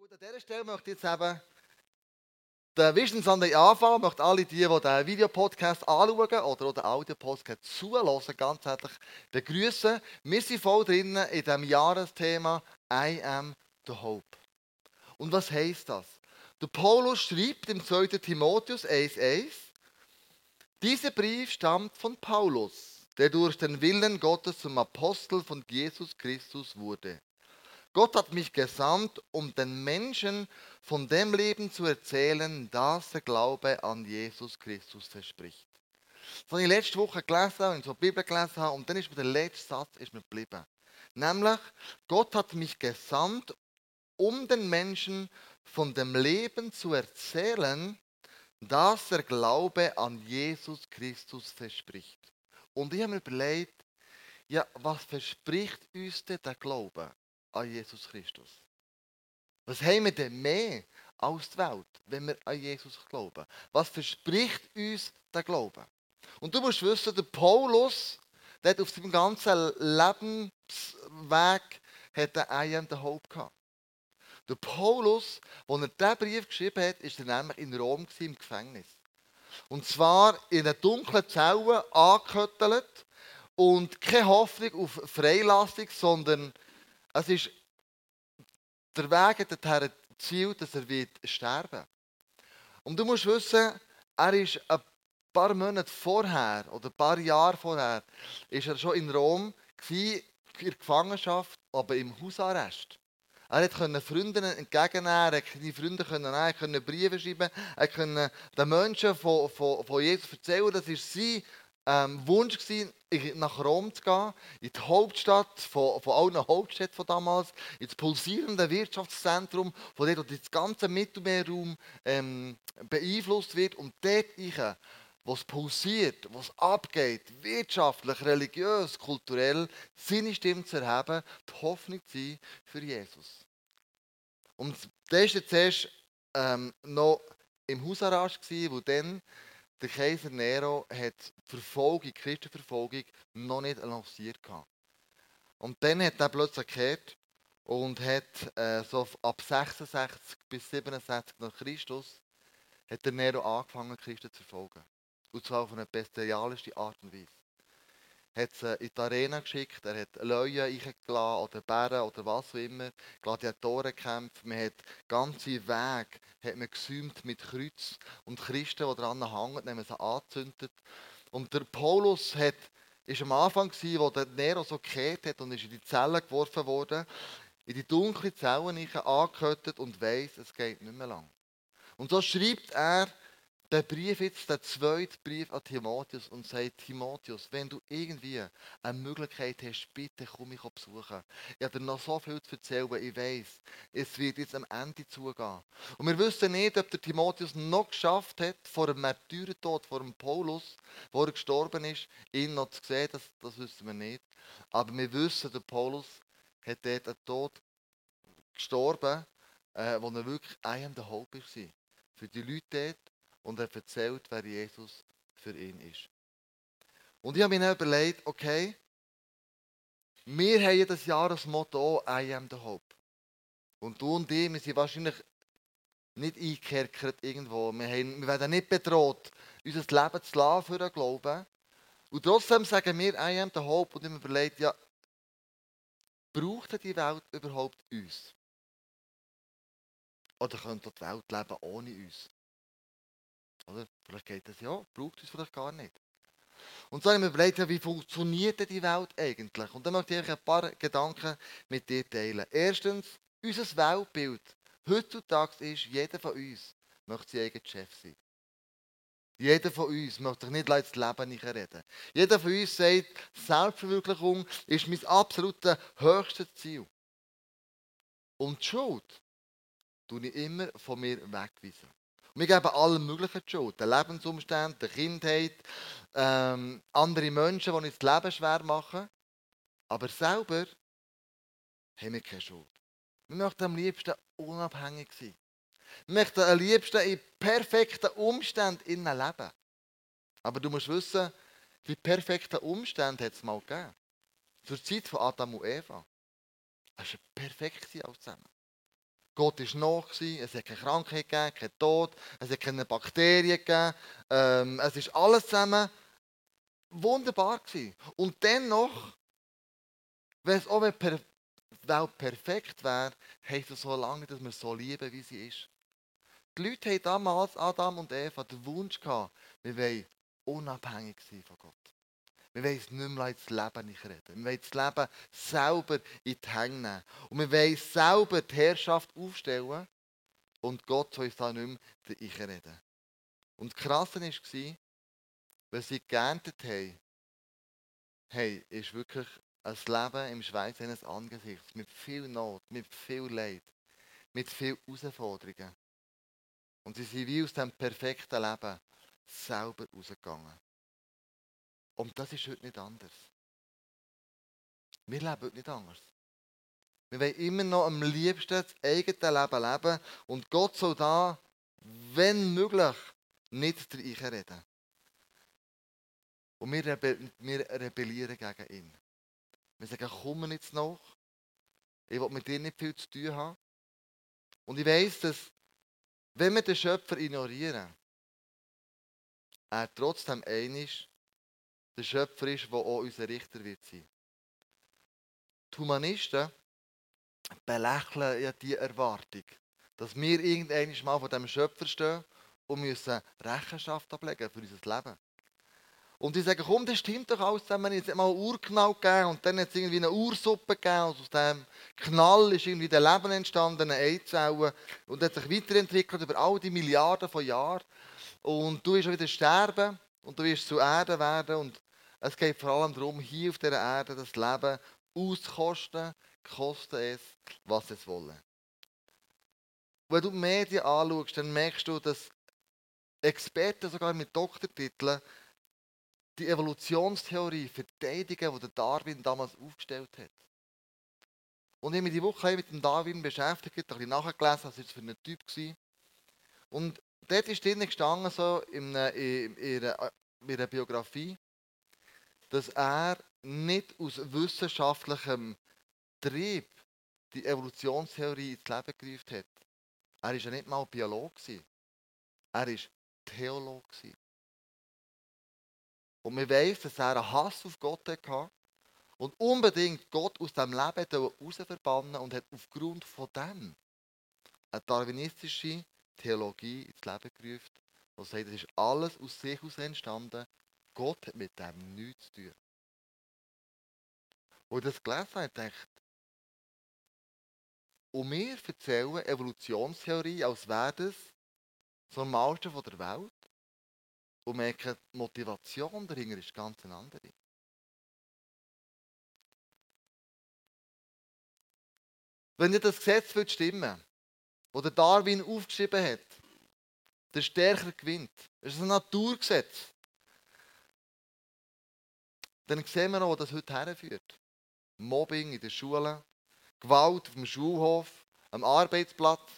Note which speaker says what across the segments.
Speaker 1: Gut, an dieser Stelle möchte ich jetzt eben den Vision Sunday anfangen. Ich möchte alle die, die den Videopodcast anschauen oder den Audio-Podcast zuhören, ganz herzlich begrüßen. Wir sind voll drinnen in diesem Jahresthema I am the Hope. Und was heisst das? Der Paulus schreibt im 2. Timotheus 1,1 Dieser Brief stammt von Paulus, der durch den Willen Gottes zum Apostel von Jesus Christus wurde. Gott hat mich gesandt, um den Menschen von dem Leben zu erzählen, das der Glaube an Jesus Christus verspricht. Das habe ich letzte Woche gelesen und so die Bibel gelesen habe, und dann ist mir der letzte Satz ist mir geblieben. Nämlich, Gott hat mich gesandt, um den Menschen von dem Leben zu erzählen, das der Glaube an Jesus Christus verspricht. Und ich habe mir überlegt, ja, was verspricht uns denn der Glaube? An Jesus Christus. Was haben wir denn mehr als die Welt, wenn wir an Jesus glauben? Was verspricht uns der Glaube? Und du musst wissen, der Paulus, der hat auf seinem ganzen Lebensweg hat er am the Hope gehabt. Der Paulus, als er diesen Brief geschrieben hat, ist er nämlich in Rom im Gefängnis. Und zwar in einer dunklen Zelle angeküttelt und keine Hoffnung auf Freilassung, sondern es ist der Weg dorthin gezielt, dass er wird sterben Und du musst wissen, er ist ein paar Monate vorher oder ein paar Jahre vorher ist er schon in Rom in der Gefangenschaft, aber im Hausarrest. Er konnte Freunde entgegennehmen, er konnte Freunde nehmen, er konnte Briefe schreiben, er konnte den Menschen von, von, von Jesus erzählen. Das war sein ähm, Wunsch, gewesen, nach Rom zu gehen, in die Hauptstadt von, von allen Hauptstädten von damals, ins pulsierende Wirtschaftszentrum, von dem das ganze Mittelmeerraum ähm, beeinflusst wird und dort ich, was pulsiert, was abgeht, wirtschaftlich, religiös, kulturell, seine Stimme zu erheben, die Hoffnung zu sein für Jesus. Und das war zuerst ähm, noch im Hausarrest, wo dann der Kaiser Nero hat die Verfolgung, Christenverfolgung noch nicht lanciert Und dann hat er plötzlich gekehrt und hat äh, so ab 66 bis 67 nach Christus hat der Nero angefangen, Christen zu verfolgen. Und zwar auf eine bestialische Art und Weise hat sie in die Arena geschickt, er hat Löwen eingeladen oder Bären oder was auch immer, Gladiatorenkämpfe, man hat ganze Wege hat man gesäumt mit Kreuz und Christen, die daran hängen, haben sie angezündet. Und der Paulus hat, ist am Anfang wo der Nero so gekehrt hat und ist in die Zelle geworfen worden, in die dunkle Zelle angehüttet und weiss, es geht nicht mehr lang. Und so schreibt er der Brief jetzt, der zweite Brief an Timotheus und sagt, Timotheus, wenn du irgendwie eine Möglichkeit hast, bitte komm mich besuchen. Ich habe dir noch so viel zu erzählen, ich weiß, es wird jetzt am Ende zugehen. Und wir wissen nicht, ob der Timotheus noch geschafft hat, vor dem Märtyrertod, vor dem Paulus, wo er gestorben ist, ihn noch zu sehen, das, das wissen wir nicht. Aber wir wissen, der Paulus hat dort einen Tod gestorben, äh, wo er wirklich I am the Hope war. Für die Leute dort, und er erzählt, wer Jesus für ihn ist. Und ich habe mir dann überlegt, okay, wir haben das Jahresmotto I am the Hope. Und du und ich, wir sind wahrscheinlich nicht eingekerkert irgendwo. Wir, haben, wir werden nicht bedroht, unser Leben zu lassen für den Glauben. Und trotzdem sagen wir I am the Hope und ich habe mir überlegt, ja, braucht die Welt überhaupt uns? Oder könnte die Welt leben ohne uns? Oder? Vielleicht geht das ja, braucht es vielleicht gar nicht. Und so haben wir überlegt, wie funktioniert denn die Welt eigentlich? Und dann möchte ich ein paar Gedanken mit dir teilen. Erstens, unser Weltbild. Heutzutage ist, jeder von uns möchte sein eigener Chef sein. Jeder von uns möchte sich nicht ins Leben nicht reden. Jeder von uns sagt, Selbstverwirklichung ist mein absolutes höchstes Ziel. Und die Schuld tue ich immer von mir wegweisen. Wir geben allen möglichen Schuld. Den Lebensumständen, der Kindheit, ähm, andere Menschen, die uns das Leben schwer machen. Aber selber haben wir keine Schuld. Wir möchten am liebsten unabhängig sein. Wir möchten am liebsten in perfekten Umständen leben. Aber du musst wissen, die perfekten Umstände hat es mal gegeben. Zur Zeit von Adam und Eva. Es war perfekt alles zusammen. Gott war noch, es hat keine Krankheit gegeben, keinen Tod, es hat keine Bakterien gegeben. Ähm, es ist alles zusammen wunderbar gewesen. Und dennoch, wenn es auch per Welt perfekt wäre, heisst es so lange, dass wir so lieben, wie sie ist. Die Leute hatten damals, Adam und Eva, den Wunsch gehabt, wir wollen unabhängig sein von Gott. Wir wollen es nicht mehr ins Leben nicht reden. Wir wollen das Leben selber in die Hände nehmen. Und wir wollen selber die Herrschaft aufstellen. Und Gott soll uns da nicht mehr reden. Und das Krasse war, was sie geerntet haben, hey, ist wirklich ein Leben im Schweiz eines Angesichts. Mit viel Not, mit viel Leid, mit viel Herausforderungen. Und sie sind wie aus dem perfekten Leben selber rausgegangen. Und das ist heute nicht anders. Wir leben heute nicht anders. Wir wollen immer noch am liebsten das eigene Leben leben und Gott soll da, wenn möglich, nicht reden. Und wir, rebe wir rebellieren gegen ihn. Wir sagen, komm mir jetzt noch. Ich will mit dir nicht viel zu tun haben. Und ich weiss, dass, wenn wir den Schöpfer ignorieren, er trotzdem einig der Schöpfer ist, der auch unser Richter wird sein. Die Humanisten belächeln ja die Erwartung, dass wir irgendwann mal von dem Schöpfer stehen und müssen Rechenschaft ablegen für unser Leben. Und die sagen, komm, das stimmt doch alles zusammen. Jetzt mal einen Urknall gegeben und dann hat es irgendwie eine Ursuppe gegeben. Und aus dem Knall ist irgendwie der Leben entstanden, eine Eizelle. Und hat sich weiterentwickelt über all die Milliarden von Jahren. Und du wirst wieder sterben und du wirst zu Erde werden. Und es geht vor allem darum, hier auf dieser Erde das Leben auszukosten, koste es, was es wolle. Wenn du die Medien anschaust, dann merkst du, dass Experten sogar mit Doktortiteln die Evolutionstheorie verteidigen, die Darwin damals aufgestellt hat. Und ich habe mich die Woche mit dem Darwin beschäftigt, ein bisschen nachgelesen, was es für ein Typ war. Und dort ist drinnen gestanden, so in, in, in, in ihrer Biografie, dass er nicht aus wissenschaftlichem Trieb die Evolutionstheorie ins Leben gerufen hat. Er war ja nicht mal Biologe. Er war Theologe. Und wir wissen, dass er einen Hass auf Gott hatte und unbedingt Gott aus dem Leben herausverbannen und hat aufgrund von dem eine darwinistische Theologie ins Leben gerufen, die sagt, das ist alles aus sich heraus entstanden. Gott hat mit dem nichts zu tun. Und das gelesen habe, denkt, und wir erzählen Evolutionstheorie, als wäre das das Normalste der Welt und merken, die Motivation dahinter ist ganz eine andere. Wenn ihr das Gesetz stimmen oder Darwin aufgeschrieben hat, der Stärker gewinnt. Das ist ein Naturgesetz. Dann sehen wir noch, wo das heute herführt. Mobbing in der Schule, Gewalt auf dem Schulhof, am Arbeitsplatz.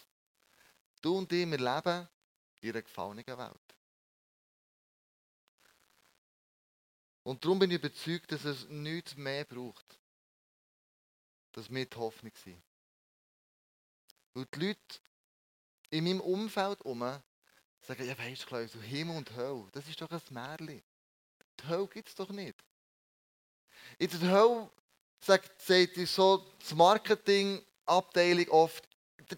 Speaker 1: Du und ich, wir leben in einer gefallenen Welt. Und darum bin ich überzeugt, dass es nichts mehr braucht, dass wir die Hoffnung sind. Weil die Leute in meinem Umfeld herum sagen, ja weißt du, Himmel und Hölle, das ist doch ein Märchen. Die Hölle gibt es doch nicht. In der Hölle sagt, sagt so die Marketingabteilung oft,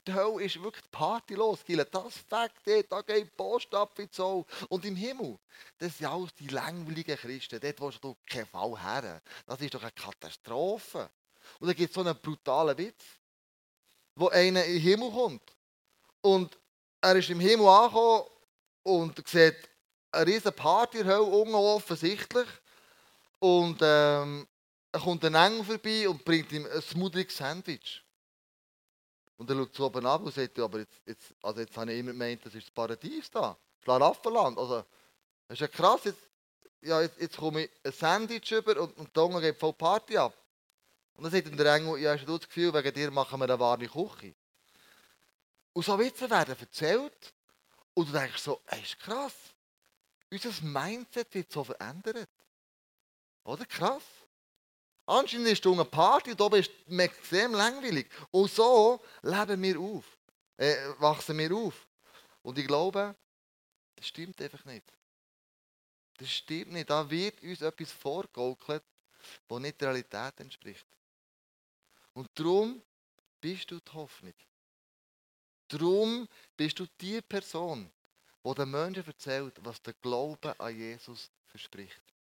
Speaker 1: die Hölle ist wirklich Party los. Das Fakt, da geht die Post ab wie so. Und im Himmel, das sind alles die langweiligen Christen. Dort willst du keinen Fall her. Das ist doch eine Katastrophe. Und dann gibt es so einen brutalen Witz, wo einer in den Himmel kommt. Und er ist im Himmel angekommen und sieht eine riesige Party in der Hölle, offensichtlich. Und ähm, er kommt ein Engel vorbei und bringt ihm ein smoothiges Sandwich. Und er schaut so oben ab und sagt, aber jetzt, jetzt, also jetzt habe ich immer gemeint, das ist das Paradies da. Schlaraffenland. Also, das ist ja krass. Jetzt, ja, jetzt, jetzt komme ich ein Sandwich über und, und der Hunger geht voll Party ab. Und dann sagt ihm der Engel, ja, hast du das Gefühl, wegen dir machen wir eine wahre Küche. Und so Witze werden erzählt. Und du denkst so, ey, ist krass. Unser Mindset wird so verändert. Oder krass? Anscheinend ist eine Party und oben ist es extrem langweilig. Und so leben wir auf. äh, wachsen wir auf. Und ich glaube, das stimmt einfach nicht. Das stimmt nicht. Da wird uns etwas vorgegaukelt, das nicht der Realität entspricht. Und darum bist du die Hoffnung. Darum bist du die Person, die den Menschen erzählt, was der Glaube an Jesus verspricht.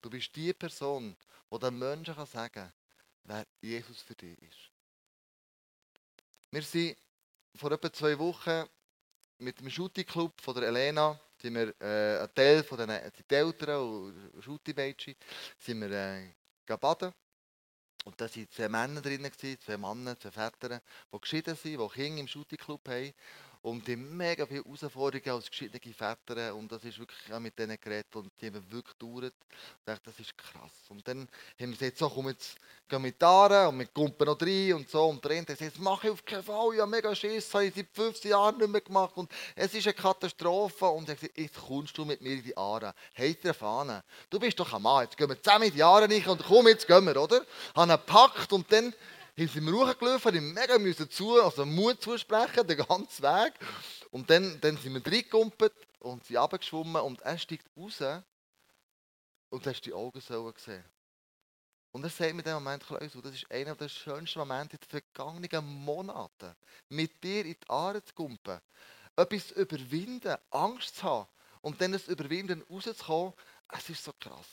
Speaker 1: Du bist die Person, die den Menschen sagen kann, wer Jesus für dich ist. Wir sind vor etwa zwei Wochen mit dem Shooting-Club von der Elena, sind wir äh, ein Teil von den Eltern und Shooting-Mädchen, sind wir äh, baden. Und da waren zwei Männer drin, zwei Männer, zwei Väter, die geschieden sind, die Kinder im Shooting-Club haben und die mega viele Herausforderungen als geschiedene Väter. Und das ist wirklich auch mit denen geredet und die haben wirklich gedauert. Ich dachte, das ist krass. Und dann haben sie gesagt, so, komm, jetzt gehen wir da und wir kumpen noch rein und so. Und der eine sagt, mache ich auf keinen Fall, habe mega Schiss, das habe ich seit 15 Jahren nicht mehr gemacht. Und es ist eine Katastrophe. Und er sagt, jetzt kommst du mit mir in die Aare. Halt dir Fahne. Du bist doch ein Mann, jetzt gehen wir zusammen in die Aare rein und komm, jetzt gehen wir, oder? Haben ihn gepackt und dann sind wir hochgelaufen, haben mega müssen zu, also Mut zusprechen, den ganzen Weg. Und dann, dann sind wir reingekumpelt und sind runtergeschwommen und er steigt raus und hast die Augen so gesehen. Und er sagt mir in dem Moment, das ist einer der schönsten Momente in den vergangenen Monaten. Mit dir in die Aare zu kumpen, etwas zu überwinden, Angst zu haben und dann das Überwinden rauszukommen, es ist so krass.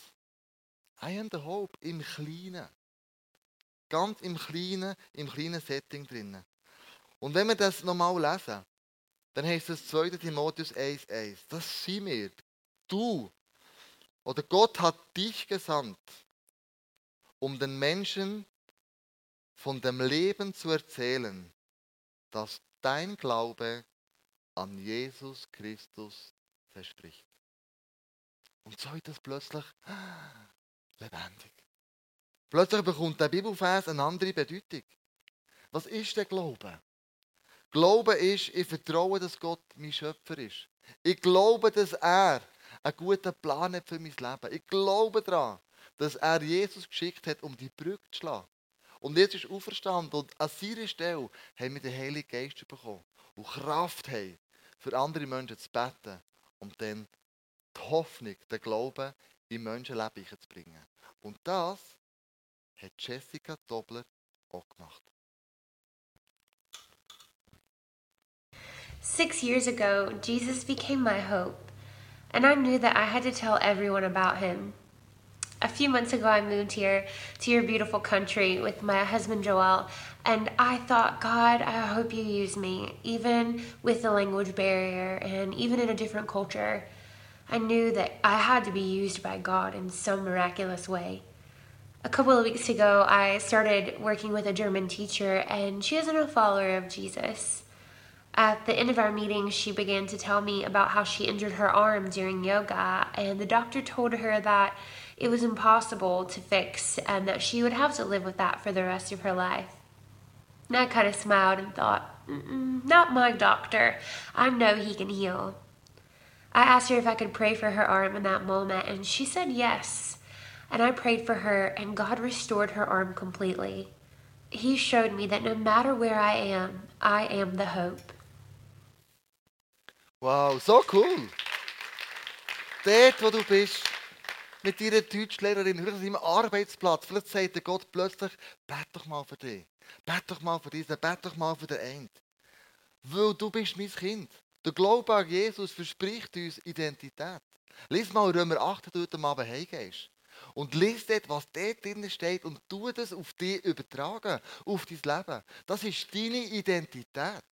Speaker 1: I am the hope im Kleinen. Ganz im kleinen, im kleinen Setting drin. Und wenn wir das nochmal lesen, dann heißt es 2. Timotheus 1,1. Das sind wir. Du oder Gott hat dich gesandt, um den Menschen von dem Leben zu erzählen, das dein Glaube an Jesus Christus verspricht. Und so ist das plötzlich lebendig. Plötzlich bekommt der Bibelfers eine andere Bedeutung. Was ist der Glaube? Glaube ist, ich vertraue, dass Gott mein Schöpfer ist. Ich glaube, dass er einen guten Plan hat für mein Leben. Ich glaube daran, dass er Jesus geschickt hat, um die Brücke zu schlagen. Und jetzt ist auferstanden und an seiner Stelle haben wir den Heiligen Geist bekommen und Kraft haben, für andere Menschen zu beten, um dann die Hoffnung, den Glauben in Menschenleben zu bringen. Und das hat Jessica Dobler auch gemacht.
Speaker 2: Six years ago, Jesus became my hope, and I knew that I had to tell everyone about him. A few months ago, I moved here to your beautiful country with my husband Joel, and I thought, God, I hope you use me, even with the language barrier and even in a different culture. I knew that I had to be used by God in some miraculous way a couple of weeks ago, I started working with a German teacher, and she isn't a follower of Jesus. At the end of our meeting, she began to tell me about how she injured her arm during yoga, and the doctor told her that it was impossible to fix and that she would have to live with that for the rest of her life. And I kind of smiled and thought, not my doctor. I know he can heal. I asked her if I could pray for her arm in that moment, and she said yes and I prayed for her, and God restored her arm completely. He showed me that no matter where I am, I am the hope.
Speaker 1: Wow, so cool! Dort, wo du bist, mit deiner Deutschlehrerin, vielleicht deinem Arbeitsplatz, vielleicht sagt der Gott plötzlich, bet doch mal für dich. Bet doch mal für diesen, bet doch mal für den einen. Weil du bist mein Kind. Der Glaube an Jesus verspricht uns Identität. Lies mal Römer 8, wenn du am Abend heimgehst und lies dort, was dort drin steht und tu das auf dich übertragen, auf dein Leben. Das ist deine Identität.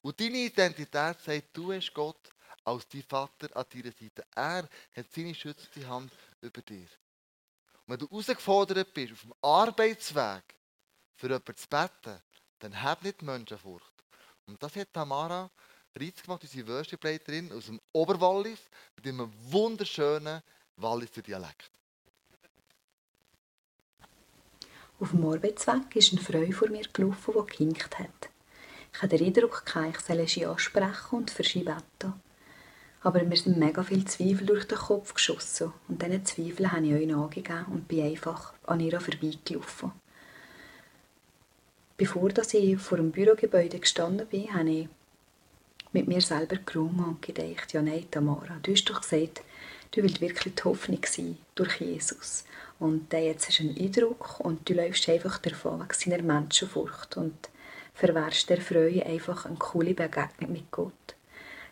Speaker 1: Und deine Identität sagt, du hast Gott als dein Vater an deiner Seite. Er hat seine schützende Hand über dir. Und wenn du herausgefordert bist, auf dem Arbeitsweg für jemanden zu beten, dann hab nicht Menschenfurcht. Und das hat Tamara Reitz gemacht, unsere Worship-Leiterin aus dem Oberwallis, mit einem wunderschönen Walliser Dialekt.
Speaker 3: Auf dem Arbeitsweg ist eine Frau vor mir gelaufen, die gehinkt hat. Ich hatte den Eindruck, ich solle sie ansprechen und für sie beten. Aber mir sind mega viele Zweifel durch den Kopf geschossen und diesen Zweifeln habe ich euch nachgegeben und bin einfach an ihr vorbeigelaufen. Bevor ich vor dem Bürogebäude gestanden bin, habe ich mit mir selber gerungen und gedacht, ja nein, Tamara, du hast doch gesagt, du willst wirklich die Hoffnung sein durch Jesus. Und äh, jetzt hast du einen Eindruck und du läufst einfach davon wegen seiner Menschenfurcht und verwehrst der Freude einfach eine coole Begegnung mit Gott.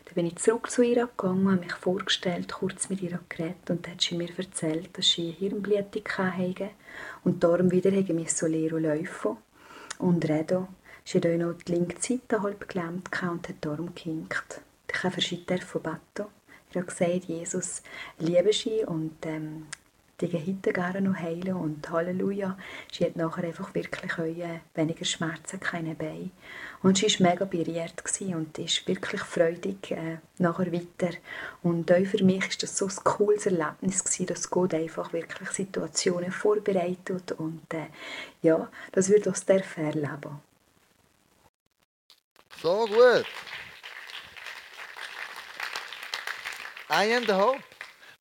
Speaker 3: Dann bin ich zurück zu ihr gegangen, habe mich vorgestellt, kurz mit ihr geredet und dann hat sie mir erzählt, dass sie eine Hirnblutung hatte und darum wieder so lernen laufen und reden. Sie hatte auch noch die linke Seite halb gelähmt und hat darum gehinkt. Ich habe verschieden von beten. Ich habe gesagt, Jesus liebe sie und ähm, die heute gerne noch heilen und Halleluja. Sie hat nachher einfach wirklich weniger Schmerzen, keine Beine. Und sie war mega berührt und ist wirklich freudig äh, nachher weiter. Und auch für mich war das so ein cooles Erlebnis gewesen, dass Gott einfach wirklich Situationen vorbereitet und äh, ja, das wird uns erleben.
Speaker 1: So gut. I am the hope.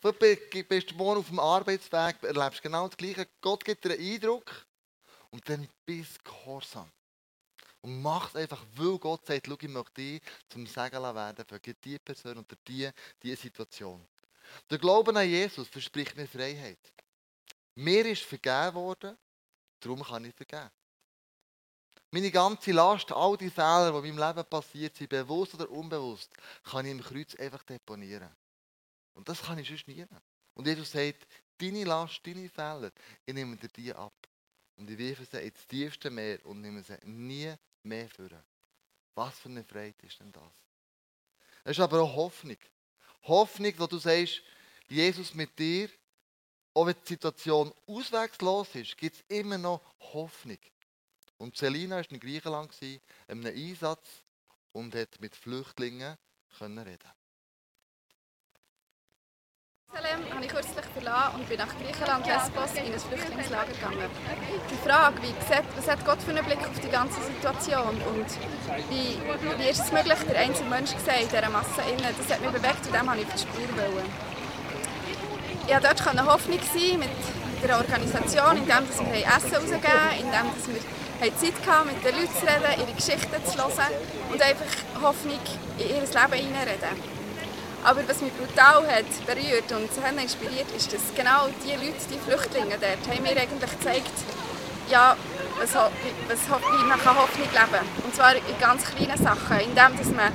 Speaker 1: Du bist morgen auf dem Arbeitsweg, erlebst genau das Gleiche. Gott gibt dir einen Eindruck und dann bist du gehorsam. Und mach es einfach, weil Gott sagt, schau, ich möchte dich zum Segen werden für diese Person oder diese, diese Situation. Der Glaube an Jesus verspricht mir Freiheit. Mir ist vergeben worden, darum kann ich vergeben. Meine ganze Last, all die Fehler, die in meinem Leben passiert sind, bewusst oder unbewusst, kann ich im Kreuz einfach deponieren. Und das kann ich sonst nie. Und Jesus sagt, deine Last, deine Fehler, ich nehme dir die ab. Und ich wirfe sie ins tiefste Meer und nehme sie nie mehr führen. Was für eine Freude ist denn das? Es ist aber auch Hoffnung. Hoffnung, wo du sagst, Jesus mit dir, auch wenn die Situation auswegslos ist, gibt es immer noch Hoffnung. Und Selina war in Griechenland, in einem Einsatz und hat mit Flüchtlingen reden
Speaker 4: Jerusalem habe ich kürzlich verlassen und bin nach Griechenland Lesbos in ein Flüchtlingslager gegangen. Die Frage, wie sieht, was hat Gott für einen Blick auf die ganze Situation und wie, wie ist es möglich, der einzelne Mensch gesehen in dieser Masse innen, das hat mich bewegt und dem habe ich auf die Spur wollen. Ich konnte dort Hoffnung sein mit der Organisation, indem wir Essen rausgeben, indem wir Zeit hatten, mit den Leuten zu reden, ihre Geschichten zu hören und einfach Hoffnung in ihr Leben hineinreden. Aber was mich brutal hat berührt und so inspiriert, ist, dass genau die Leute, die Flüchtlinge dort, haben mir eigentlich gezeigt, ja, was, was, wie man Hoffnung leben kann. Und zwar in ganz kleinen Sachen, indem dass man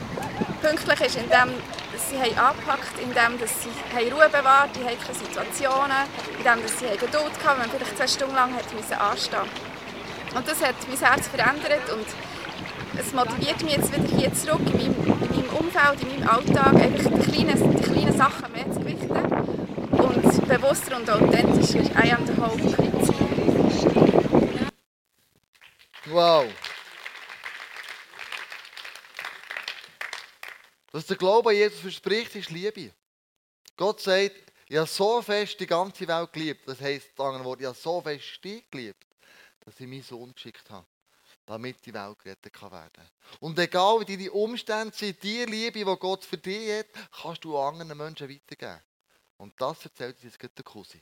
Speaker 4: pünktlich ist, indem dass sie haben angepackt indem dass sie haben Ruhe bewahrt in heiklen Situationen, indem dass sie haben Geduld hatten, wenn man vielleicht zwei Stunden lang hat anstehen Und das hat mein Herz verändert und es motiviert mich jetzt wieder hier zurück in meinem, in meinem Umfeld, in meinem Alltag, einfach die kleinen, die kleinen Sachen mehr zu gewichten und bewusster und authentischer I am the hope
Speaker 1: Wow. Was der Glaube an Jesus verspricht, ist Liebe. Gott sagt, ich habe so fest die ganze Welt geliebt. Das heisst, ich habe so fest dich geliebt, dass ich meinen Sohn geschickt habe damit die Welt gerettet werden kann. Und egal wie deine Umstände sind, die Liebe, die Gott für dich hat, kannst du anderen Menschen weitergeben. Und das erzählt uns jetzt der Cousin.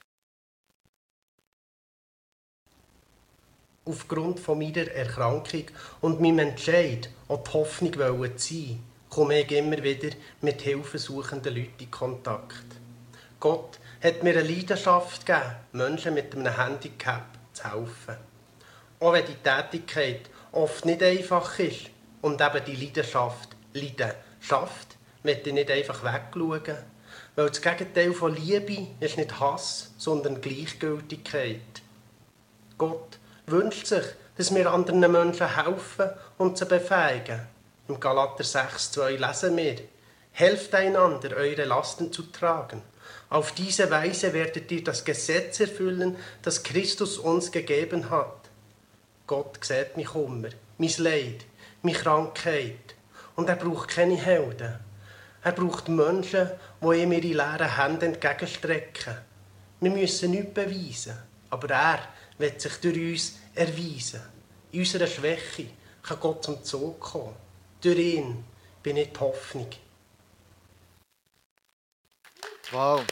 Speaker 5: Aufgrund von meiner Erkrankung und meinem Entscheid, auch die Hoffnung zu sein, komme ich immer wieder mit hilfesuchenden Leuten in Kontakt. Gott hat mir eine Leidenschaft gegeben, Menschen mit einem Handicap zu helfen. Auch wenn die Tätigkeit oft nicht einfach ist und eben die Leidenschaft Leiden schafft, möchte ich nicht einfach wegschauen. Weil das Gegenteil von Liebe ist nicht Hass, sondern Gleichgültigkeit. Gott wünscht sich, dass wir anderen Menschen helfen und sie befähigen. Im Galater 6,2 lesen wir, Helft einander, eure Lasten zu tragen. Auf diese Weise werdet ihr das Gesetz erfüllen, das Christus uns gegeben hat. Gott sieht mich Kummer, mein Leid, meine Krankheit. Und er braucht keine Helden. Er braucht Menschen, die ihm ihre leeren Hände entgegenstrecken. Wir müssen nichts beweisen, aber er wird sich durch uns erweisen. In unserer Schwäche kann Gott zum Zug kommen. Durch ihn bin ich die Hoffnung.
Speaker 1: Wow.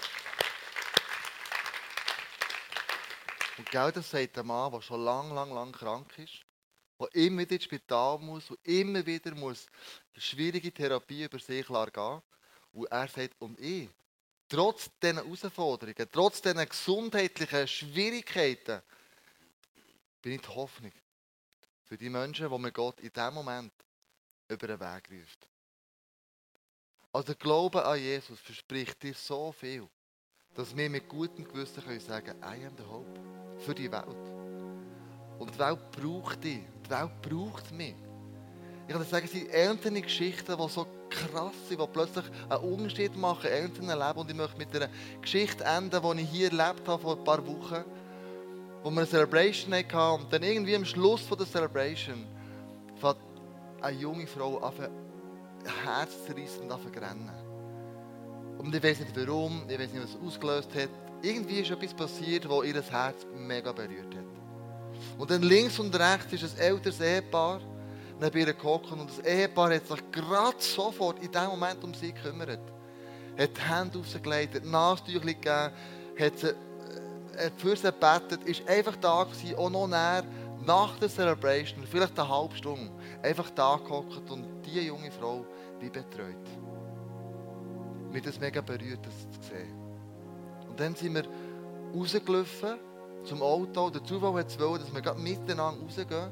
Speaker 1: Und genau das sagt der Mann, der schon lang, lang, lang krank ist. der immer wieder ins Spital muss und immer wieder muss schwierige Therapie über sich gehen Und er sagt, und ich, trotz diesen Herausforderungen, trotz diesen gesundheitlichen Schwierigkeiten, bin ich die Hoffnung für die Menschen, die mir Gott in diesem Moment über den Weg ruft. Also der Glaube an Jesus verspricht dir so viel, dass wir mit gutem Gewissen können sagen I am the hope für die Welt. Und die Welt braucht dich. Die Welt braucht mich. Ich kann sagen, es sind einzelne Geschichten, die so krass sind, die plötzlich einen Unterschied machen in einzelnen Leben. Und ich möchte mit einer Geschichte enden, die ich hier erlebt habe vor ein paar Wochen, wo wir eine Celebration hatten. Und dann irgendwie am Schluss von der Celebration fängt eine junge Frau an, herzzerreißend an zu rennen. Und ich weiß nicht warum, ich weiß nicht, was es ausgelöst hat. Irgendwie ist etwas passiert, das ihr Herz mega berührt hat. Und dann links und rechts ist ein älteres Ehepaar neben ihr gekocht und das Ehepaar hat sich gerade sofort in dem Moment um sie gekümmert. Hat die Hände rausgelegt, hat Nasentücher gegeben, hat sie äh, für sie gebetet, ist einfach da gewesen, auch noch näher nach der Celebration, vielleicht eine halbe Stunde, einfach da gehockt und diese junge Frau wie betreut. Mir das mega berührt, das zu sehen. Und dann sind wir rausgelaufen zum Auto. Der Zufall hat es wollen, dass wir miteinander rausgehen.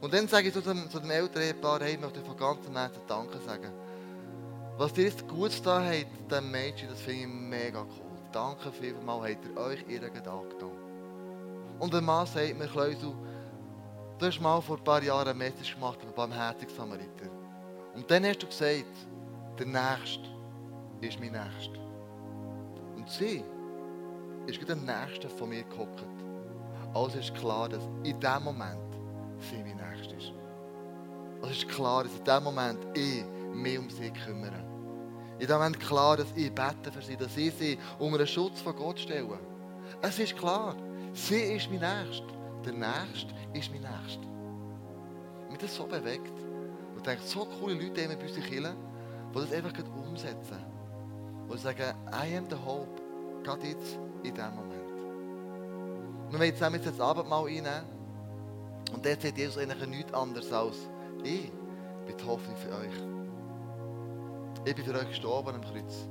Speaker 1: Und dann sage ich zu dem, zu dem älteren Ehepaar, hey, ich möchte von ganzem Herzen Danke sagen. Was ihr jetzt gut da habt, dem Mädchen, das finde ich mega cool. Danke vielmals, habt ihr euch ihren Gedanken genommen. Und der Mann sagt mir, Kleusel, du hast mal vor ein paar Jahren eine Message gemacht über barmherzigen Samariter. Und dann hast du gesagt, der Nächste ist mein Nächster. Und sie ist der Nächste von mir gehockt. Also ist klar, dass in diesem Moment sie mein Nächster ist. Also ist klar, dass in diesem Moment ich mich um sie kümmere. In diesem Moment klar, dass ich bete für sie, dass ich sie unter den Schutz von Gott stelle. Es ist klar, sie ist mein Nächster. Der Nächste ist mein Nächster. Mich das so bewegt. Und ich denke, so coole Leute haben wir bei uns in Kirche, die das einfach umsetzen. Die sagen, I am the hope. Gerade jetzt in diesem Moment. Wir wollen zusammen jetzt das Abendmahl einnehmen. Und dort sagt Jesus eigentlich nichts anderes als, ich bin die Hoffnung für euch. Ich bin für euch gestorben am Kreuz.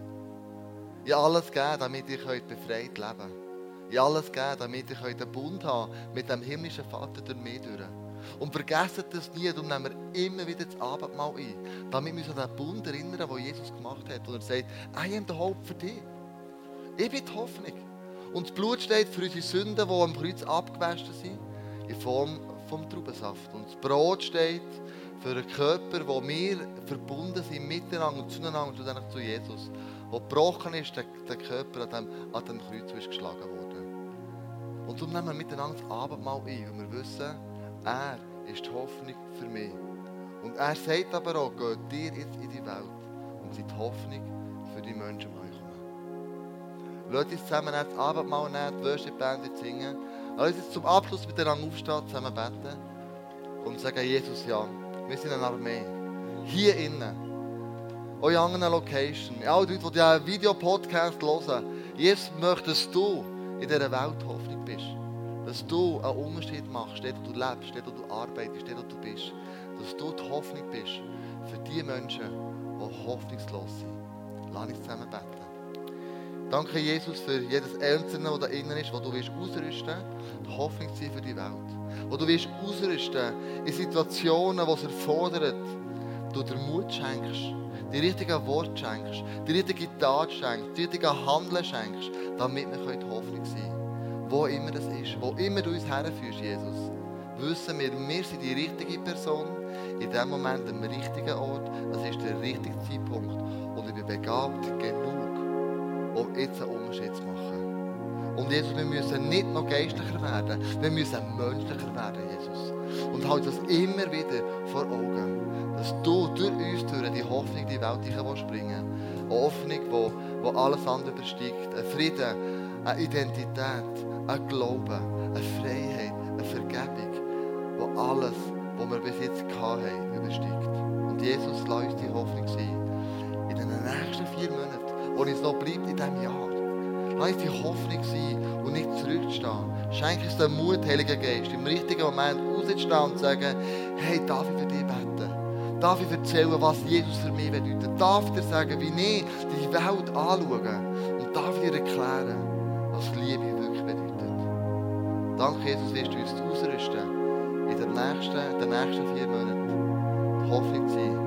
Speaker 1: Ich habe alles gegeben, damit ihr könnt befreit leben könnt. Ich habe alles gegeben, damit ihr könnt einen Bund haben mit dem himmlischen Vater durch mich durch. Und vergessen das nie, darum nehmen wir immer wieder das Abendmahl ein, damit wir uns an den Bund erinnern, den Jesus gemacht hat. Und er sagt, I am the hope für dich. Ich bin die Hoffnung. Und das Blut steht für unsere Sünden, die am Kreuz abgewaschen sind, in Form vom Traubensaft. Und das Brot steht für einen Körper, wo wir verbunden sind miteinander und zueinander und dann zu Jesus. Wo gebrochen ist, der, der Körper an dem, an dem Kreuz ist geschlagen worden. Und darum nehmen wir miteinander das Abendmahl ein, weil wir wissen, er ist die Hoffnung für mich. Und er sagt aber auch, geht dir jetzt in die Welt und seid die Hoffnung für die Menschen Lasst uns zusammen das Abendmahl nehmen, die Worship-Band singen. Lass uns zum Abschluss miteinander aufstehen, zusammen beten und sagen, Jesus, ja, wir sind eine Armee. Hier innen. Auch in anderen Locations. Alle Leute, die diesen Videopodcast hören. Jesus, möchtest du in dieser Welt Hoffnung bist. Dass du einen Unterschied machst, dort wo du lebst, dort wo du arbeitest, dort wo du bist. Dass du die Hoffnung bist für die Menschen, die hoffnungslos sind. Lass uns zusammen beten. Danke, Jesus, für jedes Einzelne, das da innen ist, wo du willst ausrüsten, die Hoffnung sein für die Welt. Wo du willst ausrüsten in Situationen, die es erfordert, du dir Mut schenkst, die richtigen Worte schenkst, die richtige Tat schenkst, die richtige Handeln schenkst, damit wir die Hoffnung sein können. Wo immer das ist, wo immer du uns herführst, Jesus, wissen wir, wir sind die richtige Person, in dem Moment am richtigen Ort, das ist der richtige Zeitpunkt. Und ich bin begabt genug, um jetzt einen Unterschied machen. Und Jesus, wir müssen nicht noch geistlicher werden, wir müssen menschlicher werden, Jesus. Und halt das immer wieder vor Augen, dass du durch uns durch die Hoffnung in die Welt bringen willst. Eine Hoffnung, die alles andere übersteigt. Ein Frieden, eine Identität, ein Glauben, eine Freiheit, eine Vergebung, wo alles, was wir bis jetzt hatten, übersteigt. Und Jesus, lass uns die Hoffnung sein. Wo es noch bleibt in diesem Jahr, lass uns die Hoffnung sein und nicht zurückstehen Schenk uns den Mut, Heiliger Geist, im richtigen Moment rauszustehen und zu sagen, hey, darf ich für dich beten? Darf ich erzählen, was Jesus für mich bedeutet? Darf ich dir sagen, wie ich die Welt anschaue? Und darf ich dir erklären, was Liebe wirklich bedeutet? Danke, Jesus, wirst du uns ausrüsten, in den nächsten, den nächsten vier Monaten die Hoffnung zu sein